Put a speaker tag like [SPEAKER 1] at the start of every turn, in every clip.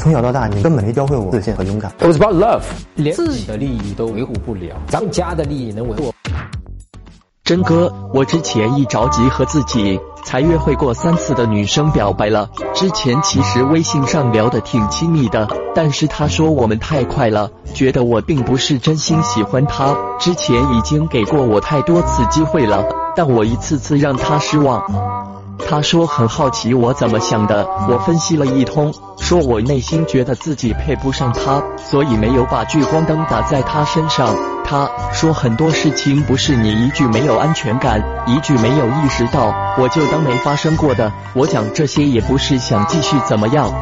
[SPEAKER 1] 从小到大，你根本没教会我自信和勇敢。
[SPEAKER 2] It was about love，连自己的利益都维护不了，咱们家的利益能维护？
[SPEAKER 3] 真哥，我之前一着急和自己才约会过三次的女生表白了。之前其实微信上聊得挺亲密的，但是她说我们太快了，觉得我并不是真心喜欢她。之前已经给过我太多次机会了，但我一次次让她失望。他说很好奇我怎么想的，我分析了一通，说我内心觉得自己配不上他，所以没有把聚光灯打在他身上。他说很多事情不是你一句没有安全感，一句没有意识到，我就当没发生过的。我讲这些也不是想继续怎么样，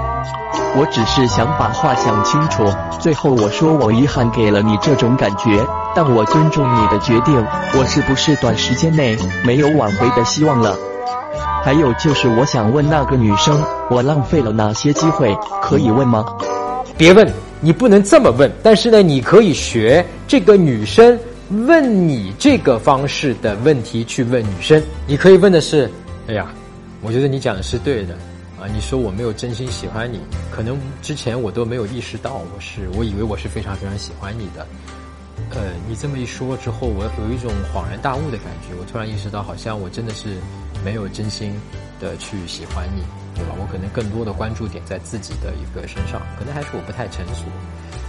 [SPEAKER 3] 我只是想把话想清楚。最后我说我遗憾给了你这种感觉，但我尊重你的决定。我是不是短时间内没有挽回的希望了？还有就是我想问那个女生，我浪费了哪些机会？可以问吗？
[SPEAKER 2] 别问。你不能这么问，但是呢，你可以学这个女生问你这个方式的问题去问女生。你可以问的是：哎呀，我觉得你讲的是对的啊！你说我没有真心喜欢你，可能之前我都没有意识到，我是我以为我是非常非常喜欢你的。呃，你这么一说之后，我有一种恍然大悟的感觉，我突然意识到，好像我真的是没有真心的去喜欢你。对吧？我可能更多的关注点在自己的一个身上，可能还是我不太成熟。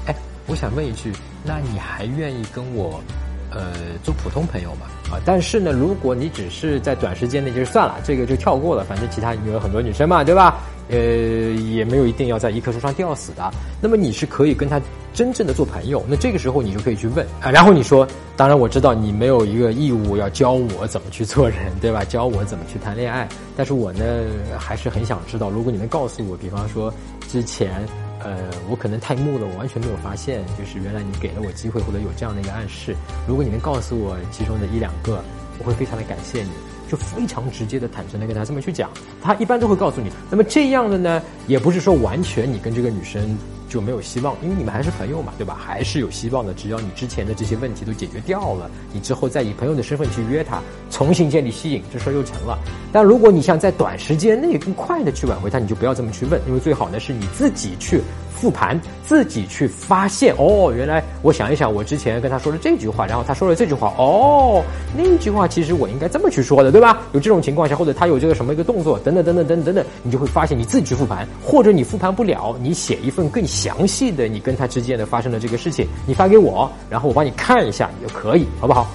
[SPEAKER 2] 哎，我想问一句，那你还愿意跟我，呃，做普通朋友嘛？啊，但是呢，如果你只是在短时间内就算了，这个就跳过了，反正其他有很多女生嘛，对吧？呃，也没有一定要在一棵树上吊死的。那么你是可以跟他真正的做朋友，那这个时候你就可以去问啊。然后你说，当然我知道你没有一个义务要教我怎么去做人，对吧？教我怎么去谈恋爱。但是我呢，还是很想知道，如果你能告诉我，比方说之前，呃，我可能太木了，我完全没有发现，就是原来你给了我机会，或者有这样的一个暗示。如果你能告诉我其中的一两个，我会非常的感谢你。就非常直接的、坦诚的跟他这么去讲，他一般都会告诉你。那么这样的呢，也不是说完全你跟这个女生就没有希望，因为你们还是朋友嘛，对吧？还是有希望的，只要你之前的这些问题都解决掉了，你之后再以朋友的身份去约他，重新建立吸引，这事儿又成了。但如果你想在短时间内更快的去挽回他，你就不要这么去问，因为最好呢是你自己去复盘，自己去发现。哦，原来我想一想，我之前跟他说了这句话，然后他说了这句话，哦，那句话其实我应该这么去说的，对吧？有这种情况下，或者他有这个什么一个动作，等等等等等等等，你就会发现你自己去复盘，或者你复盘不了，你写一份更。详细的你跟他之间的发生的这个事情，你发给我，然后我帮你看一下也可以，好不好？